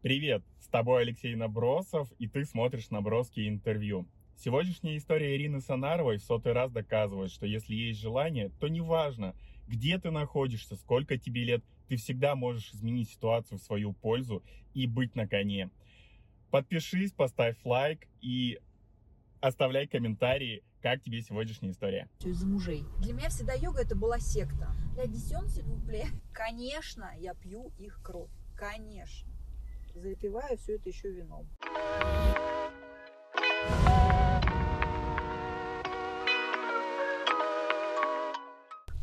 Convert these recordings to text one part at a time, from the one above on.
Привет, с тобой Алексей Набросов, и ты смотришь Наброски интервью. Сегодняшняя история Ирины Санаровой в сотый раз доказывает, что если есть желание, то неважно, где ты находишься, сколько тебе лет, ты всегда можешь изменить ситуацию в свою пользу и быть на коне. Подпишись, поставь лайк и оставляй комментарии, как тебе сегодняшняя история. из-за мужей. Для меня всегда йога это была секта. Я десен. Конечно, я пью их кровь. Конечно. Запиваю все это еще вином.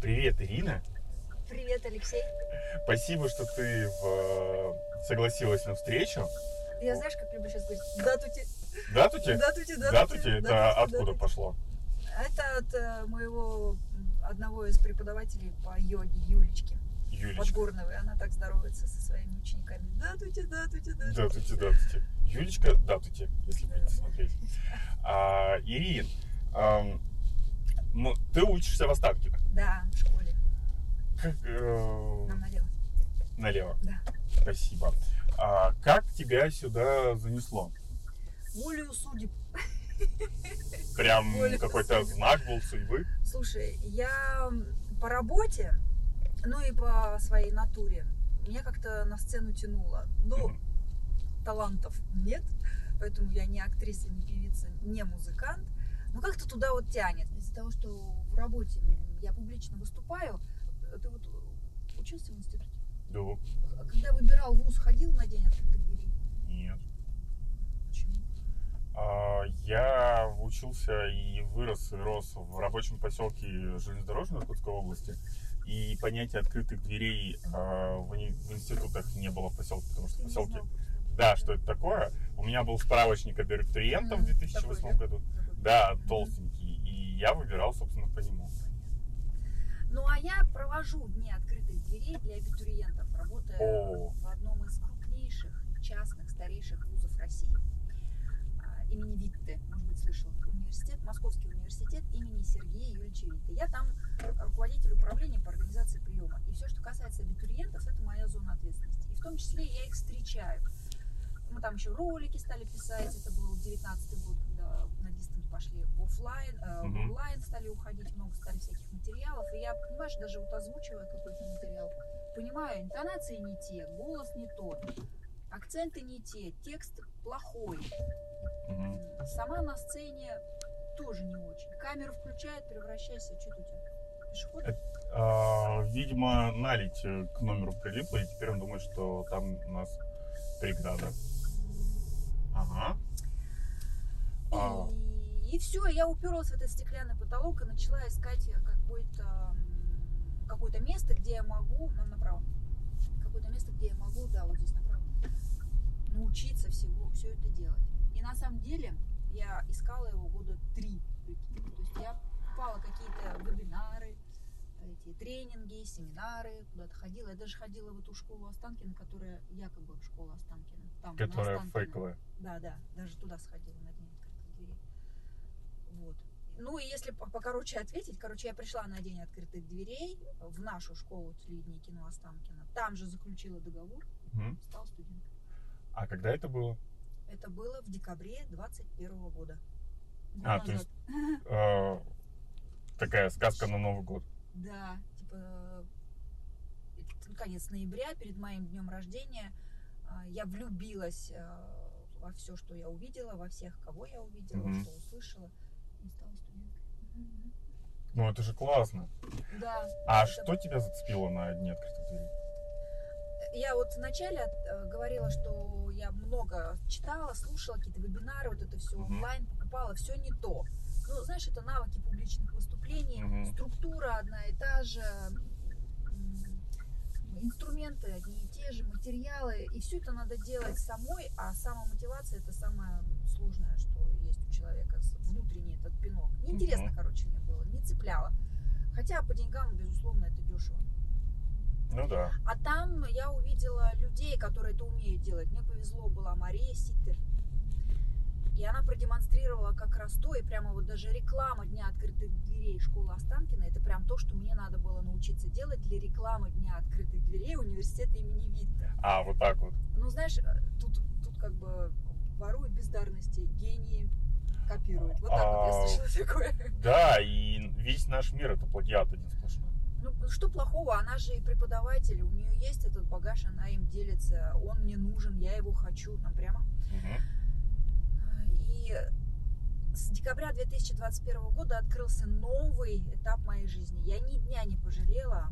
Привет, Ирина. Привет, Алексей. Спасибо, что ты в- согласилась на встречу. Я знаешь, как люблю сейчас говорить? Датути. Датути? Датути, датути. Датути? Это датути, откуда датути. пошло? Это от э, моего одного из преподавателей по йоге, Юлечки Юлечка. Подгорновой. Она так здоровается со своими учениками. Датути, датути, датути. Датути, датути. Юлечка, датути, если будете смотреть. А, Ирин, ам, ну, ты учишься в Останкино. Да, в школе. Как, э, Нам налево. налево. Да. Спасибо. А, как тебя сюда занесло? Волею судеб. Прям какой-то знак был судьбы? Слушай, я по работе, ну и по своей натуре, меня как-то на сцену тянуло. Ну, Мгм. талантов нет, поэтому я не актриса, не певица, не музыкант. Но как-то туда вот тянет. Из-за того, что в работе я публично выступаю, ты вот учился в институте? Да, Когда выбирал вуз, ходил на день открытых дверей? нет. Почему? А, Я учился и вырос, и рос в рабочем поселке железнодорожной Иркутской области. И понятия открытых дверей а, в, в институтах не было в поселке, потому что не поселки... Да, что это такое? У меня был справочник абитуриентов в Мгм, 2008 такой, году. Да, толстенький. И я выбирал, собственно, по нему. Ну а я провожу дни открытых дверей для абитуриентов, работая О. в одном из крупнейших частных старейших вузов России а, имени Витте, может быть, слышал, университет, Московский университет имени Сергея Юрьевича Витте. Я там руководитель управления по организации приема. И все, что касается абитуриентов, это моя зона ответственности. И в том числе я их встречаю. Мы там еще ролики стали писать, это был 19 год, когда на дистант пошли в офлайн, э, в онлайн стали уходить, много стали всяких материалов. И я, понимаешь, даже вот озвучивая какой-то материал, понимаю, интонации не те, голос не тот, акценты не те, текст плохой. Сама на сцене тоже не очень. Камеру включает, превращайся, что у тебя? Пешеход? А, видимо, налить э, к номеру прилипла, и теперь он думает, что там у нас преграда. Ага. А, И, все, я уперлась в этот стеклянный потолок и начала искать какое-то какое-то место, где я могу, нам направо, какое-то место, где я могу, да, вот здесь направо, научиться всего, все это делать. И на самом деле я искала его года три. То есть я покупала какие-то вебинары, эти тренинги, семинары, куда-то ходила. Я даже ходила в эту школу Останкина, которая якобы школа Останкина. Там, которая фейковая. Да, да, даже туда сходила на день открытых дверей. Вот. Ну и если по- покороче ответить, короче, я пришла на день открытых дверей в нашу школу телевидения и кино Останкина. Там же заключила договор, Мгм. стала студенткой. А когда это было? Это было в декабре 21 года. Год А, то назад. А, такая сказка на Новый год. Да, типа это конец ноября, перед моим днем рождения, а, я влюбилась во все, что я увидела, во всех, кого я увидела, что услышала, и стала студенткой. Ну, это же классно. Да. А это- что тебя зацепило на дне открытых дверей? Я вот вначале э, говорила, что я много читала, слушала какие-то вебинары, вот это все онлайн покупала, все не то. Ну, знаешь, это навыки публичных выступлений, Мгм. структура одна и та же, инструменты одни и те же, материалы, и все это надо делать самой, а самомотивация это самое сложное, что есть у человека, внутренний этот пинок. Неинтересно, Мгм. короче, мне было, не цепляло. Хотя по деньгам, безусловно, это дешево. Ну да. А там я увидела людей, которые это умеют делать. Мне повезло, была Мария Ситтер. И она продемонстрировала как раз то, и прямо вот даже реклама Дня открытых дверей школы Останкина, это прям то, что мне надо было научиться делать для рекламы Дня открытых дверей университета имени Витте. А, вот так вот. Ну, знаешь, э, тут, тут как бы воруют бездарности, гении копируют. Вот так вот я А, слышала такое. Да, и весь наш мир это плагиат один сплошной. Ну, что плохого? Она же и преподаватель, у нее есть этот багаж, она им делится, он мне нужен, я его хочу, там прямо. И с декабря 2021 года открылся новый этап моей жизни. Я ни дня не пожалела.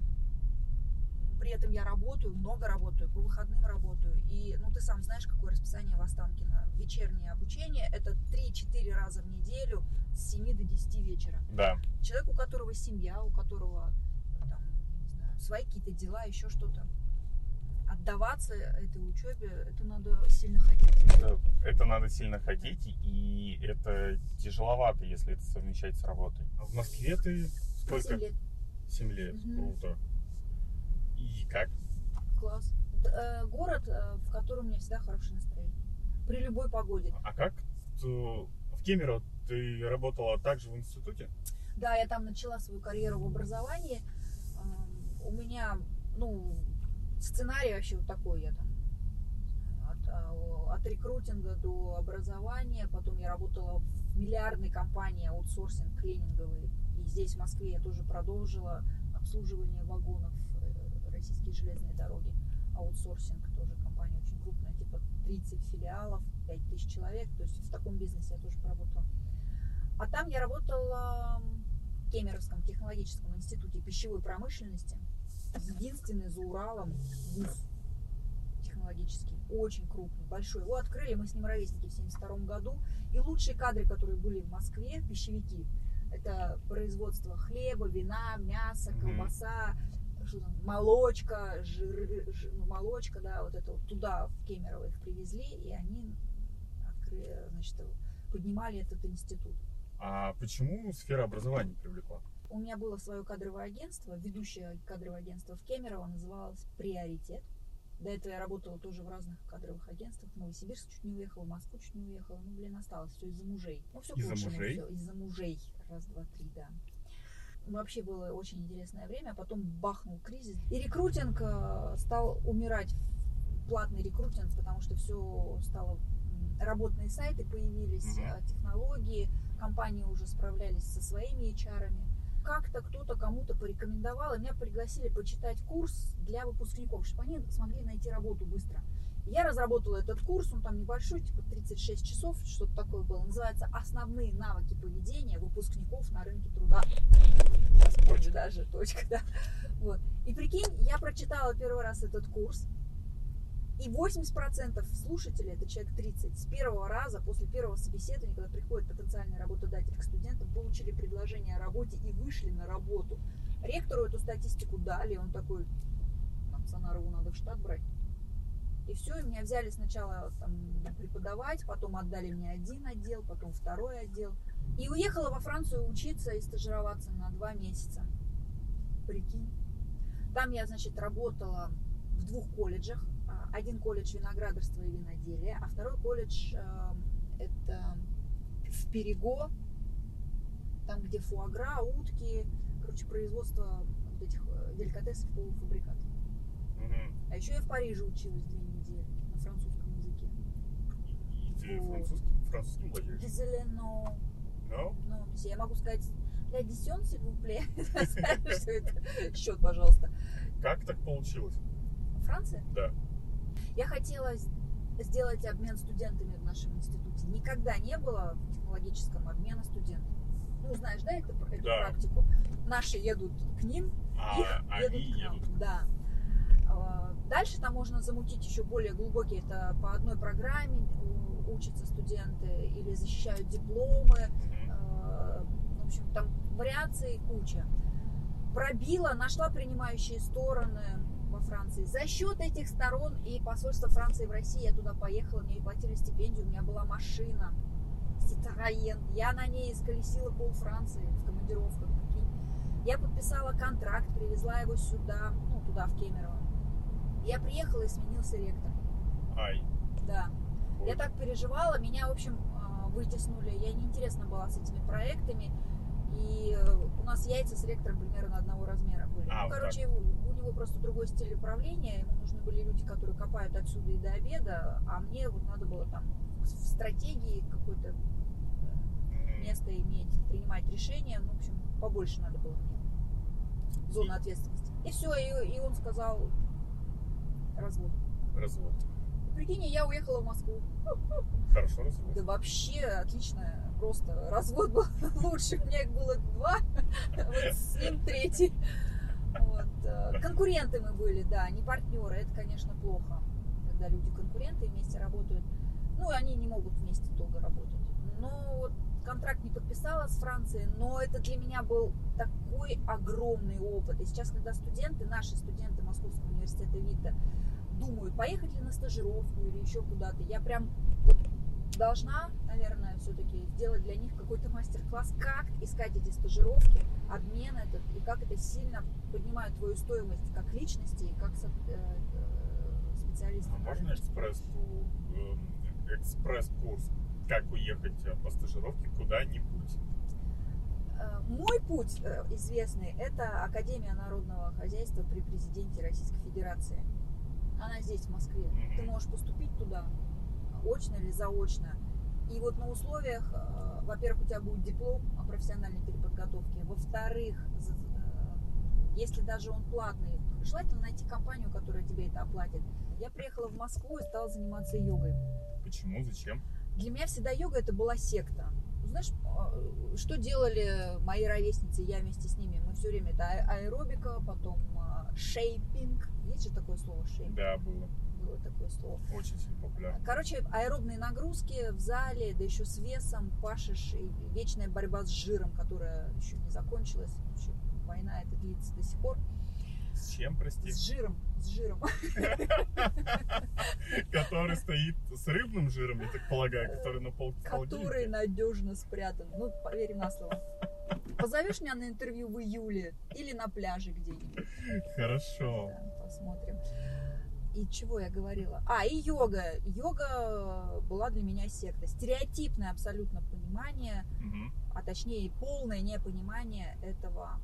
При этом я работаю, много работаю, по выходным работаю. И, ну, ты сам знаешь, какое расписание в Останкино. Вечернее обучение – это 3-4 раза в неделю с 7 до 10 вечера. Да. Человек, у которого семья, у которого свои какие-то дела, еще что-то. Отдаваться этой учебе, это надо сильно хотеть. Это, это надо сильно хотеть, и это тяжеловато, если это совмещать с работой. А в Москве ты сколько? Семь лет. Семь лет. Мгм. Круто. И как? Класс. Д- э, Город, э, в котором у меня всегда хорошее настроение. При любой погоде. А как в Кемерово ты работала также в институте? Да, я там начала свою карьеру в образовании. У меня, ну, сценарий вообще вот такой. Я там от, а, от рекрутинга до образования. Потом я работала в миллиардной компании аутсорсинг клининговый. И здесь, в Москве, я тоже продолжила обслуживание вагонов э, российские железные дороги. Аутсорсинг тоже компания очень крупная, типа 30 филиалов, 5000 человек. То есть в таком бизнесе я тоже поработала. А там я работала в Кемеровском технологическом институте пищевой промышленности. Единственный за Уралом вуз технологический, очень крупный, большой. Его открыли, мы с ним ровесники в 72 году. И лучшие кадры, которые были в Москве, пищевики, это производство хлеба, вина, мяса, колбаса, что там, молочка, жир, жи- ну, молочка, да, вот это вот туда, в Кемерово их привезли, и они открыли, значит, поднимали этот институт. А почему сфера образования привлекла? У меня было свое кадровое агентство, ведущее кадровое агентство в Кемерово, называлось «Приоритет». До этого я работала тоже в разных кадровых агентствах. В Новосибирск чуть не уехала, в Москву чуть не уехала. Ну, блин, осталось все из-за мужей. Ну, все Из-за мужей? Из-за мужей. Раз, два, три, да. Вообще было очень интересное время, а потом бахнул кризис. И рекрутинг э, стал умирать, платный рекрутинг, потому что все стало... Работные сайты появились, э, технологии, компании уже справлялись со своими HR. Как-то кто-то кому-то порекомендовал, и меня пригласили почитать курс для выпускников, чтобы они смогли найти работу быстро. Я разработала этот курс, он там небольшой, типа 36 часов, что-то такое было. Называется «Основные навыки поведения выпускников на рынке труда». Сейчас даже, точка, да. Вот. И прикинь, я прочитала первый раз этот курс, и 80% слушателей, это человек 30, с первого раза, после первого собеседования, когда приходит потенциальный работодатель к студентам, получили предложение о работе и вышли на работу. Ректору эту статистику дали, он такой, нам Сонарову надо в штат брать. И все, меня взяли сначала там, преподавать, потом отдали мне один отдел, потом второй отдел. И уехала во Францию учиться и стажироваться на два месяца. Прикинь. Там я, значит, работала в двух колледжах. Один колледж виноградарства и виноделия, а второй колледж э, это в Перего, там, где фуагра, утки, короче, производство вот этих э, деликатесов, полуфабрикатов. Мгм. А еще я в Париже училась две недели на французском языке. И ты Вот. французским, французским владеешь? Désolé, non. No? Ну, месье, я могу сказать для десен, это? Счет, пожалуйста. Как так получилось? Франция? Да. Я хотела сделать обмен студентами в нашем институте. Никогда не было в технологическом обмена студентов. Ну, знаешь, да, это, эту Да. практику? Наши едут к ним, А их они едут к нам. едут. Да. А, Дальше там можно замутить еще более глубокие. Это по одной программе учатся студенты или защищают дипломы. Э, В общем, там вариаций куча. Пробила, нашла принимающие стороны во Франции. За счет этих сторон и посольства Франции в России я туда поехала, мне платили стипендию, у меня была машина Citroën. Я на ней исколесила пол Франции в командировках. Я подписала контракт, привезла его сюда, ну, туда, в Кемерово. Я приехала и сменился ректор. Ай. Да. Я Ой. так переживала, меня, в общем, а, вытеснули. Я неинтересна была с этими проектами. И э, у нас яйца с ректором примерно одного размера были. А, ну, короче, у него просто другой стиль управления. Ему нужны были люди, которые копают отсюда и до обеда, а мне вот надо было там в стратегии какое-то э, место иметь, принимать решения. Ну, в общем, побольше надо было мне. Зона ответственности. И все, и, и он сказал развод. Развод. Прикинь, я уехала в Москву. Хорошо развод. Да вообще отлично. Просто развод был лучше. У меня их было два, вот с ним третий. Вот. э, Конкуренты мы были, да, не партнеры. Это, конечно, плохо, когда люди конкуренты вместе работают. Ну, они не могут вместе долго работать. Но вот контракт не подписала с Францией, но это для меня был такой огромный опыт. И сейчас, когда студенты, наши студенты Московского университета ВИТа, думают, поехать ли на стажировку или еще куда-то, я прям должна, наверное, все-таки сделать для них какой-то мастер-класс, как искать эти стажировки, обмен этот, и как это сильно поднимает твою стоимость как личности и как э, э, специалиста. А можно экспресс, эм, экспресс-курс, как уехать э, по стажировке куда-нибудь? Э, Мой путь э, известный – это Академия народного хозяйства при президенте Российской Федерации. Она здесь, в Москве. Ты можешь поступить туда, очно или заочно. И вот на условиях, э, во-первых, у тебя будет диплом о профессиональной переподготовке. Во-вторых, э, если даже он платный, желательно найти компанию, которая тебе это оплатит. Я приехала в Москву и стала заниматься йогой. Почему? Зачем? Для меня всегда йога это была секта. Знаешь, э, что делали мои ровесницы, я вместе с ними? Мы все время это а- аэробика, потом шейпинг. Есть же такое слово шейпинг? Да, было. Было такое слово. Очень сильно популярно. Короче, аэробные нагрузки в зале, да еще с весом, пашешь, и вечная борьба с жиром, которая еще не закончилась. Еще война это длится до сих пор. С чем, прости? С жиром, с жиром. Который стоит с рыбным жиром, я так полагаю, который на полке в который надежно спрятан. Ну, поверь на слово. Позовешь меня на интервью в июле или на пляже где-нибудь. Хорошо. Да, посмотрим. И чего я говорила? А, и йога. Йога была для меня секта. Стереотипное абсолютно понимание, Мгм. а точнее полное непонимание этого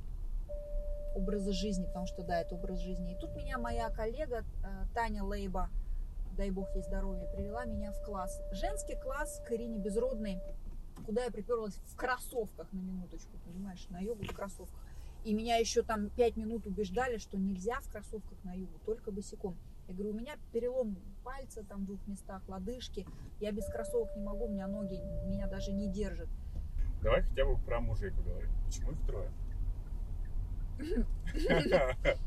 образа жизни, потому что да, это образ жизни. И тут меня моя коллега э, Таня Лейба, дай бог ей здоровья, привела меня в класс. Женский класс к Ирине Безродной, куда я приперлась в кроссовках на минуточку, понимаешь, на йогу в кроссовках. И меня еще там пять минут убеждали, что нельзя в кроссовках на йогу, только босиком. Я говорю, у меня перелом пальца там в двух местах, лодыжки. Я без кроссовок не могу, у меня ноги меня даже не держат. Давай хотя бы про мужей поговорим. Почему их трое?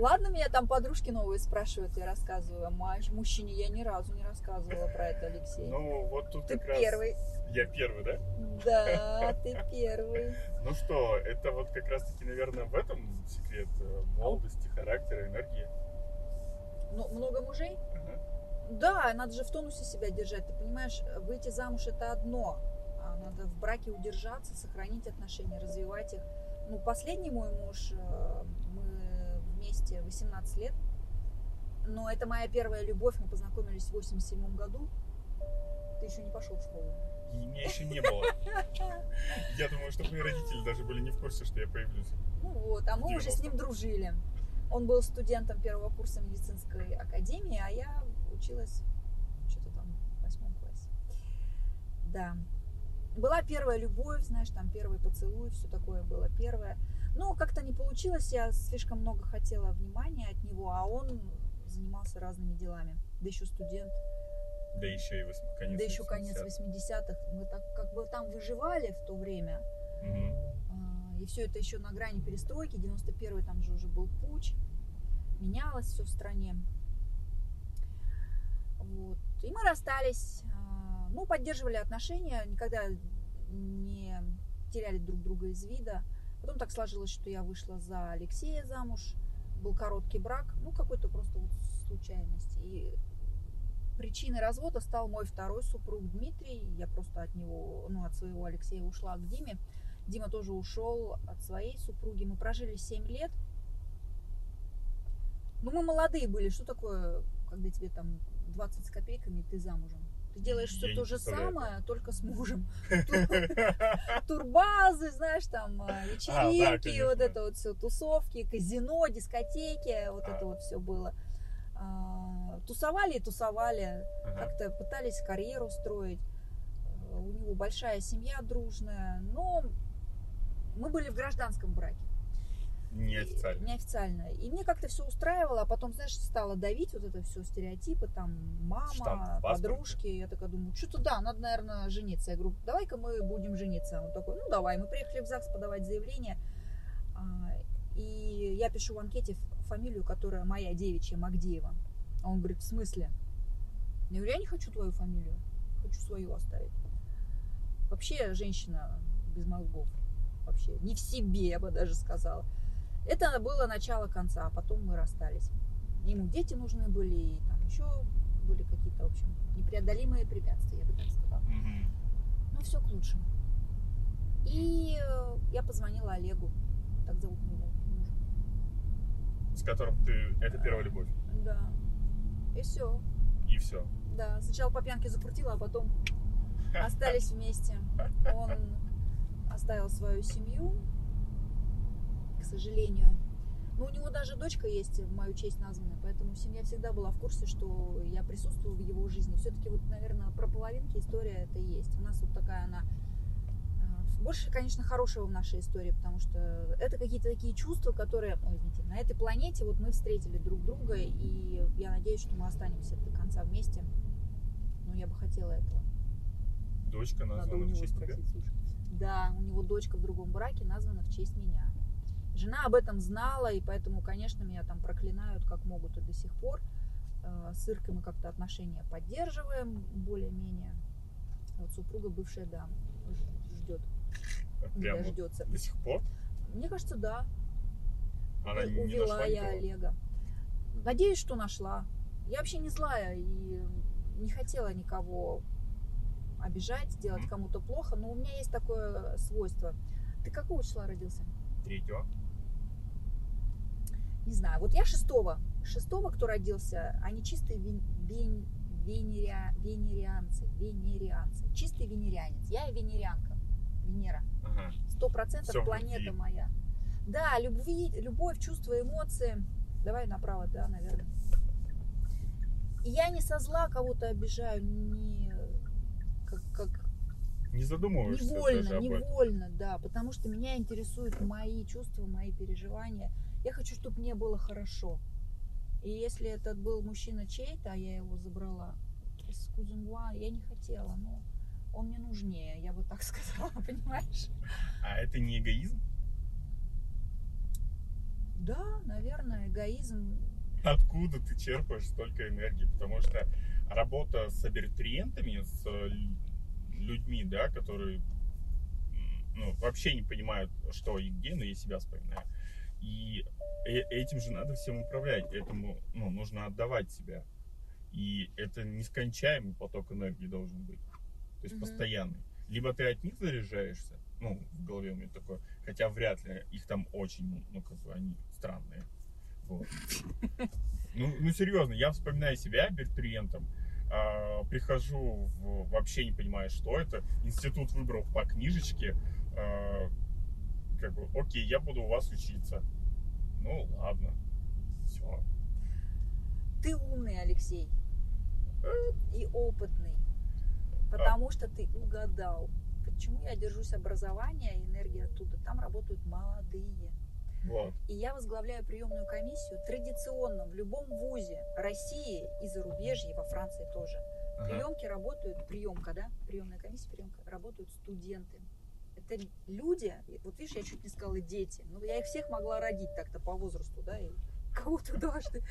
Ладно, меня там подружки новые спрашивают, я рассказываю. А мужчине я ни разу не рассказывала про это, Алексей. Ну, вот тут Ты как раз... первый. Я первый, да? Да, ты первый. Ну что, это вот как раз-таки, наверное, в этом секрет э, молодости, характера, энергии. Ну, много мужей? Ага. Да, надо же в тонусе себя держать. Ты понимаешь, выйти замуж это одно. А надо в браке удержаться, сохранить отношения, развивать их. Ну, последний мой муж, э, мы вместе 18 лет. Но это моя первая любовь. Мы познакомились в 87 году. Ты еще не пошел в школу. И меня еще не было. Я думаю, что мои родители даже были не в курсе, что я появлюсь. Ну вот, а мы уже с 90. ним дружили. Он был студентом первого курса медицинской академии, а я училась что-то там в восьмом классе. Да. Была первая любовь, знаешь, там первый поцелуй, все такое было первое. Но как-то не получилось, я слишком много хотела внимания от него, а он занимался разными делами. Да еще студент, Да еще и восьм- конец да еще конец 80-х. 80-х. Мы так как бы там выживали в то время. Мгм. И все это еще на грани перестройки. 91-й там же уже был путь. Менялось все в стране. Вот. И мы расстались. а, Ну, поддерживали отношения, никогда не теряли друг друга из вида. Потом так сложилось, что я вышла за Алексея замуж. Был короткий брак, ну, какой-то просто вот случайность. И причиной развода стал мой второй супруг Дмитрий. Я просто от него, ну, от своего Алексея ушла к Диме. Дима тоже ушел от своей супруги. Мы прожили 7 лет. Ну, мы молодые были. Что такое, когда тебе там 20 с копейками, ты замужем? Ты делаешь все то же самое, только с мужем. Турбазы, знаешь, там э, вечеринки, конечно. вот это вот все, тусовки, казино, дискотеки, вот А. это вот все было. А, Тусовали и тусовали, как-то пытались карьеру строить. У него большая семья дружная, но мы были в гражданском браке. Неофициально. Неофициально. И мне как-то все устраивало, а потом, знаешь, стало давить вот это все стереотипы, там, мама, Штамп подружки. Я такая думаю, что-то да, надо, наверное, жениться. Я говорю, давай-ка мы будем жениться. Он такой, ну давай. Мы приехали в ЗАГС подавать заявление. А, И я пишу в анкете фамилию, которая моя девичья, Магдеева. А он говорит, в смысле? Я говорю, я не хочу твою фамилию, хочу свою оставить. Вообще женщина без мозгов. Вообще не в себе, я бы даже сказала. Это было начало конца, а потом мы расстались. Ему дети нужны были, и там еще были какие-то, в общем, непреодолимые препятствия, я бы так сказала. Мгм. Ну, все к лучшему. И э, я позвонила Олегу, так зовут моего мужа. С которым ты... Это первая любовь. Да. И все. И все. Да, сначала по пьянке закрутила, а потом остались вместе. Он оставил свою семью, к сожалению. Но у него даже дочка есть в мою честь названная, поэтому семья всегда была в курсе, что я присутствую в его жизни. Все-таки вот, наверное, про половинки история это и есть. У нас вот такая она э, больше, конечно, хорошего в нашей истории, потому что это какие-то такие чувства, которые, ой, извините, на этой планете вот мы встретили друг друга, и я надеюсь, что мы останемся до конца вместе. Но я бы хотела этого. Дочка Надо у названа в него честь тебя. спросить, слушай. Да, у него дочка в другом браке названа в честь меня. Жена об этом знала, и поэтому, конечно, меня там проклинают как могут и до сих пор. Э, С Иркой мы как-то отношения поддерживаем более-менее. Вот супруга бывшая, да, ждет, не Прям вот дождется. до сих пор. Мне кажется, да. Она не Увела нашла я никого. Олега. Надеюсь, что нашла. Я вообще не злая и не хотела никого обижать, делать Мгм. кому-то плохо, но у меня есть такое свойство. Ты какого числа родился? Третьего. Не знаю. Вот я шестого. Шестого, кто родился, они чистые вен- вен- венеря- венерианцы. Венерианцы. Чистый венерианец. Я венерианка. Венера. Сто процентов планета любви. моя. Да, любви, любовь, чувства, эмоции. Давай направо, да, наверное. И я не со зла кого-то обижаю, не как, как Не задумываешься невольно, даже об этом. невольно, да, потому что меня интересуют мои чувства, мои переживания. Я хочу, чтобы мне было хорошо. И если этот был мужчина чей-то, а я его забрала, excusez-moi, я не хотела, но он мне нужнее, я бы так сказала, понимаешь? А это не эгоизм? Да, наверное, эгоизм. Откуда ты черпаешь столько энергии? Потому что работа с абитуриентами, с э, лю- людьми, да, которые ну, вообще не понимают, что и где, но я себя вспоминаю. И э- этим же надо всем управлять, этому ну, нужно отдавать себя. И это нескончаемый поток энергии должен быть. То есть Мгм. постоянный. Либо ты от них заряжаешься, ну, в голове у меня такое, хотя вряд ли, их там очень, ну, как бы они странные. Вот. Ну, ну, серьезно, я вспоминаю себя абитуриентом, а, прихожу, в, вообще не понимаю, что это, институт выбрал по книжечке, а, как бы, окей, я буду у вас учиться. Ну, ладно, все. Ты умный, Алексей. И опытный. Потому что ты угадал. Почему я держусь образования и энергии оттуда? Там работают молодые. Вот. И я возглавляю приемную комиссию традиционно в любом вузе России и зарубежья, и во Франции тоже. Ага. Приемки работают, приемка, да? Приемная комиссия, приемка, работают студенты. Это люди, вот видишь, я чуть не сказала дети. Ну, я их всех могла родить так-то по возрасту, да, и кого-то дважды.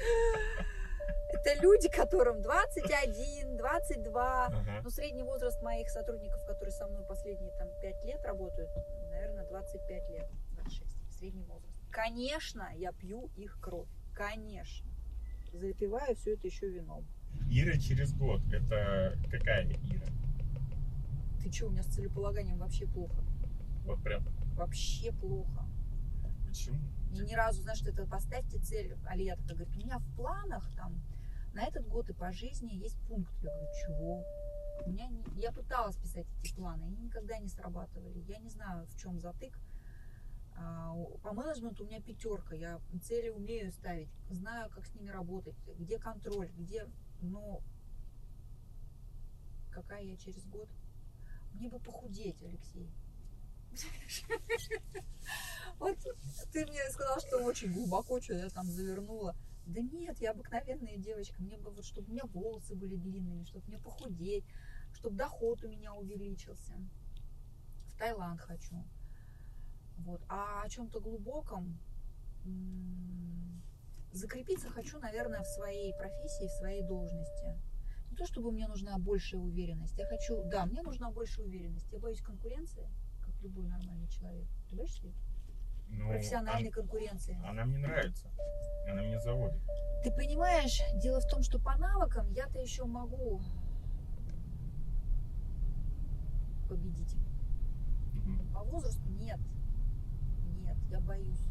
Это люди, которым 21, 22. Ага. Ну, средний возраст моих сотрудников, которые со мной последние там 5 лет работают, наверное, 25 лет, 26, средний возраст. Конечно, я пью их кровь. Конечно. Запиваю все это еще вином. Ира через год. Это какая Ира? Ты что, у меня с целеполаганием вообще плохо. Вот прям. Вообще плохо. Почему? И ни разу, знаешь, что это поставьте цель. Алия такая говорит, у меня в планах там на этот год и по жизни есть пункт. Я говорю, чего? У меня не- я пыталась писать эти планы, они никогда не срабатывали. Я не знаю, в чем затык. А, По менеджменту у меня пятерка. Я цели умею ставить, знаю, как с ними работать, где контроль, где, но какая я через год. Мне бы похудеть, Алексей. Вот ты мне сказал, что очень глубоко что я там завернула. Да нет, я обыкновенная девочка. Мне бы вот, чтобы у меня волосы были длинными, чтобы мне похудеть, чтобы доход у меня увеличился. В Таиланд хочу. Вот. А о чем-то глубоком закрепиться хочу, наверное, в своей профессии, в своей должности. Не то, чтобы мне нужна большая уверенность. Я хочу, да, мне нужна большая уверенность. Я боюсь конкуренции, как любой нормальный человек. Ты боишься? Ну, профессиональной он- конкуренции. она мне нравится. Она меня заводит. Ты понимаешь, дело в том, что по навыкам я-то еще могу победить. Мгм. По возрасту нет. Я боюсь.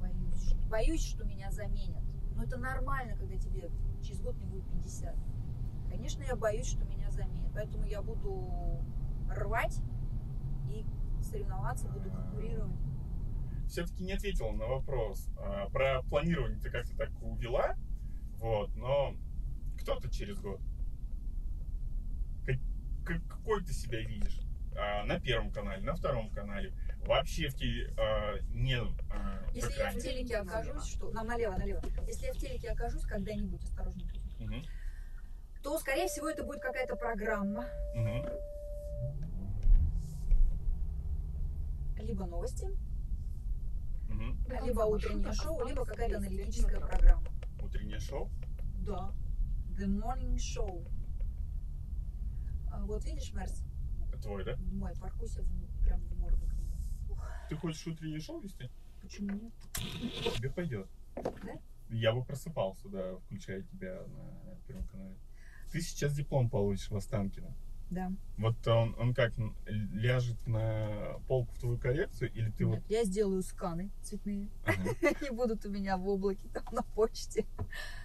Боюсь. Боюсь, что меня заменят. Но это нормально, когда тебе через год не будет 50. Конечно, я боюсь, что меня заменят. Поэтому я буду рвать и соревноваться, буду конкурировать. Все-таки не ответила на вопрос. А, Про планирование ты как-то так увела. Вот, но кто ты через год? Как- как- какой ты себя видишь? А, На первом канале, на втором канале, вообще в те, а, не а, в Если я в телеке окажусь, что... Нам налево, налево. Если я в телеке окажусь когда-нибудь, осторожненько, Мгм, то, скорее всего, это будет какая-то программа, мгм. либо новости, Мгм. либо утреннее шоу, либо какая-то аналитическая аналитическая программа. Утреннее шоу. Да. The Morning Show. А Вот видишь, Мерс, Твой, да? мой паркуйся в, прям в морду. Ты хочешь утреннее шоу вести? Почему нет? Тебе пойдет. Да? Я бы просыпался, да, включая тебя на первом канале. Ты сейчас диплом получишь в Останкино. Да. Вот он, он как, ляжет на полку в твою коллекцию, или ты Нет, я сделаю сканы цветные. вот... Ага. Они будут у меня в облаке, там на почте.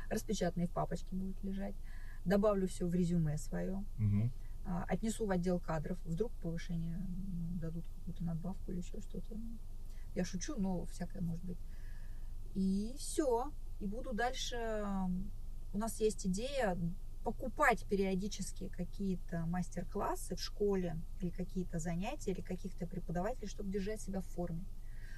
Распечатанные в папочке будут лежать. Добавлю все в резюме свое. Мгм. А, Отнесу в отдел кадров. Вдруг повышение дадут какую-то надбавку или еще что-то. Я шучу, но всякое может быть. И все. И буду дальше... У нас есть идея покупать периодически какие-то мастер-классы в школе или какие-то занятия или каких-то преподавателей, чтобы держать себя в форме.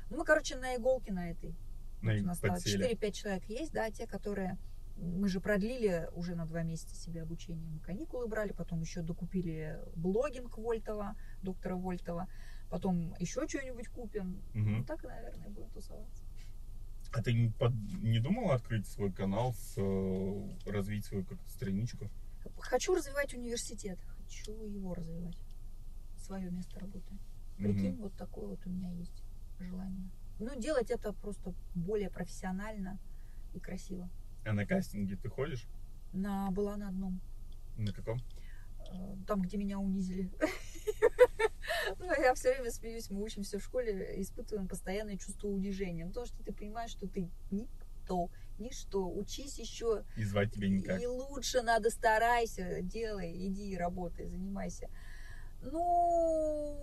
Ну, мы, короче, на иголке на этой. На у нас стало подсели. 4-5 человек есть, да, те, которые... Мы же продлили уже на два месяца себе обучение. Мы каникулы брали, потом еще докупили блогинг Вольтова, доктора Вольтова. Потом еще что-нибудь купим. Мгм. Ну, так, наверное, будем тусоваться. А ты не, под- не думал открыть свой канал, с, э, развить свою как-то страничку? Хочу развивать университет. Хочу его развивать. Свое место работы. Прикинь, вот такое вот у меня есть желание. Ну, делать это просто более профессионально и красиво. А на кастинге ты ходишь? На, была на одном. На каком? э, там, где меня унизили. Ну, я все время смеюсь, мы учимся в школе, испытываем постоянное чувство унижения. Ну, Потому что ты понимаешь, что ты никто, ничто. Учись еще И звать тебя никак. и лучше надо старайся, делай, иди, работай, занимайся. Ну,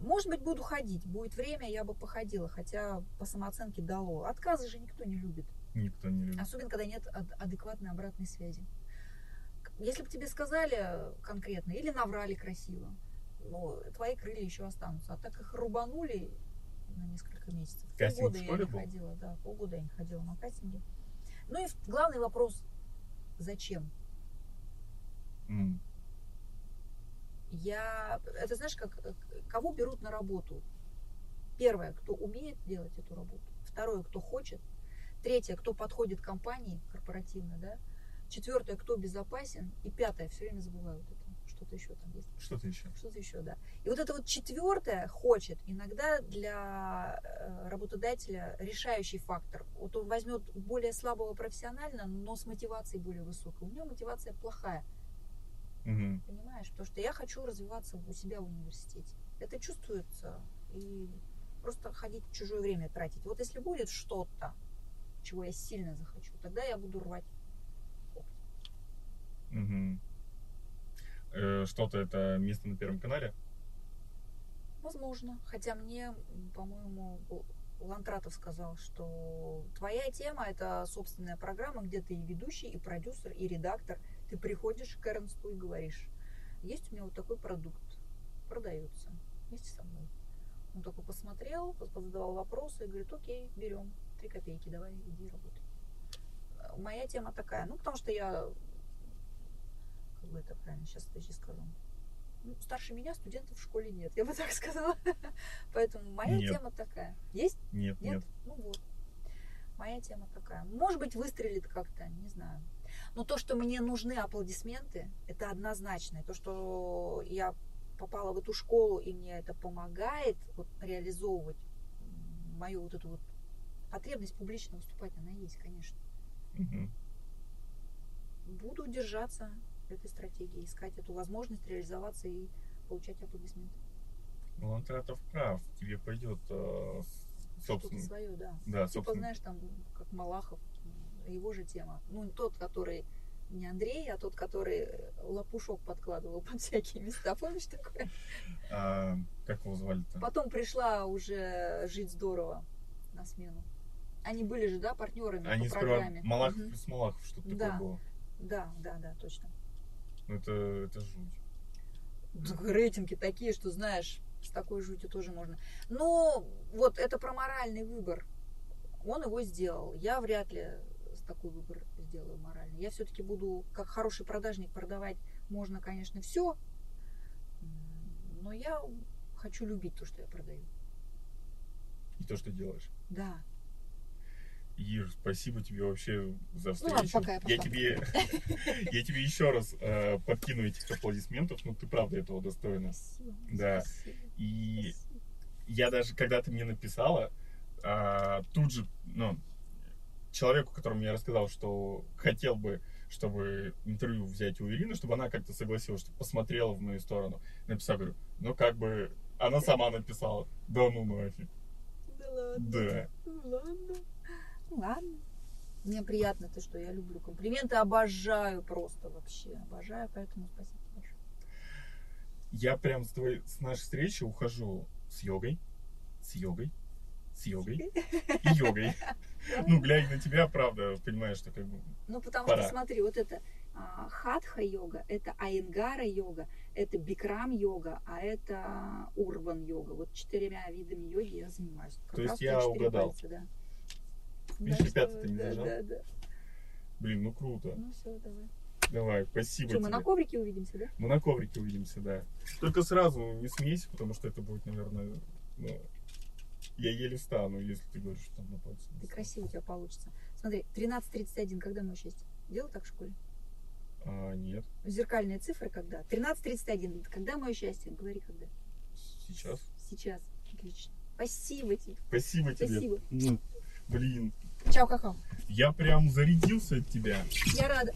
может быть, буду ходить. Будет время, я бы походила, хотя по самооценке дало. Отказы же никто не любит. Никто не любит. Особенно, когда нет ад- адекватной обратной связи. Если бы тебе сказали конкретно или наврали красиво, ну, твои крылья еще останутся. А так их рубанули на несколько месяцев. Кастинг полгода в я не был? ходила, да, полгода я не ходила на кастинги. Ну и главный вопрос, зачем? М. Я, это знаешь, как, э, кого берут на работу? Первое, кто умеет делать эту работу. Второе, кто хочет. Третье, кто подходит компании корпоративно, да. Четвертое, кто безопасен. И пятое, все время забываю вот это. Что-то еще там есть. Что-то еще? Что-то еще, да. И вот это вот четвертое хочет иногда для э, работодателя решающий фактор. Вот он возьмет более слабого профессионально, но с мотивацией более высокой. У меня мотивация плохая. Мгм. Понимаешь, потому что я хочу развиваться у себя в университете. Это чувствуется. И просто ходить в чужое время тратить. Вот если будет что-то, чего я сильно захочу, тогда я буду рвать. Э, Что-то это место на Первом канале? Возможно. Хотя мне, по-моему, Лантратов сказал, что твоя тема это собственная программа, где ты и ведущий, и продюсер, и редактор. Ты приходишь к Эрнсту и говоришь, есть у меня вот такой продукт, продается вместе со мной. Он такой посмотрел, пос- позадавал вопросы и говорит, окей, берем, три копейки, давай, иди работай. Моя тема такая, ну, потому что я, как бы это правильно сейчас, подожди, скажу, ну, старше меня студентов в школе нет, я бы так сказала. Поэтому моя Нет. тема такая. Есть? Нет, Нет? нет. Ну вот. Моя тема такая. Может быть, выстрелит как-то, не знаю. Но то, что мне нужны аплодисменты, это однозначно. То, что я попала в эту школу, и мне это помогает вот, реализовывать мою вот эту вот потребность публично выступать, она есть, конечно. Мгм. Буду держаться этой стратегии, искать эту возможность реализоваться и получать аплодисменты. Ну, Лантратов прав. Тебе пойдет, э, с- Что-то собственно, свое, да. да, Типа, собственно, знаешь, там, как Малахов, его же тема. Ну, тот, который не Андрей, а тот, который лопушок подкладывал под всякие места. Помнишь такое? а, как его звали-то? Потом пришла уже жить здорово на смену. Они были же, да, партнерами Они по программе. Малахов Мгм. плюс Малахов, что-то Да. такое было. Да, да, да, точно. Ну, это, это жуть. Так Рейтинги такие, что знаешь, с такой жутью тоже можно. Но вот это про моральный выбор. Он его сделал. Я вряд ли такой выбор сделаю моральный. Я все-таки буду, как хороший продажник, продавать можно, конечно, все. Но я хочу любить то, что я продаю. И то, что делаешь. Да. Ир, спасибо тебе вообще за Ну встречу. ладно, пока я я пошла. тебе, я тебе еще раз э, подкину этих аплодисментов. Ну, ты правда этого достойна. Спасибо. Да. Спасибо. И спасибо. я даже, когда ты мне написала, а, тут же, ну, человеку, которому я рассказал, что хотел бы, чтобы интервью взять у Ирины, чтобы она как-то согласилась, чтобы посмотрела в мою сторону, написал, говорю, ну, как бы, она сама написала, да ну нафиг, Да ладно. да. Ну ладно. Ну ладно. Мне приятно то, что я люблю комплименты, обожаю просто вообще, обожаю, поэтому спасибо большое. Я прям с, твоей, с нашей встречи ухожу с йогой, с йогой, с йогой и йогой. Ну, глядя на тебя, правда, понимаешь, что как бы... Ну, потому Пора. что, смотри, вот это а, хатха-йога, это айнгара-йога, это бикрам-йога, а это урбан-йога. Вот четырьмя видами йоги я занимаюсь. Как То есть я угадал. пальца, да. Видишь, Да, пятый-то не да, зажал. да, да. Блин, ну круто. Ну все, давай. Давай, спасибо Что, мы тебе. на коврике увидимся, да? Мы на коврике увидимся, да. Только сразу не смейся, потому что это будет, наверное, ну, я еле встану, если ты говоришь, что там на пальце. Ты красиво у тебя получится. Смотри, 13.31, когда мое счастье? Делал так в школе? А, нет, Зеркальные цифры когда? 13.31. Когда мое счастье? Говори, когда. сейчас. Сейчас. Отлично. Спасибо тебе. Спасибо тебе. Спасибо. Ну, блин, Чао, какао. я прям зарядился от тебя. Я рада.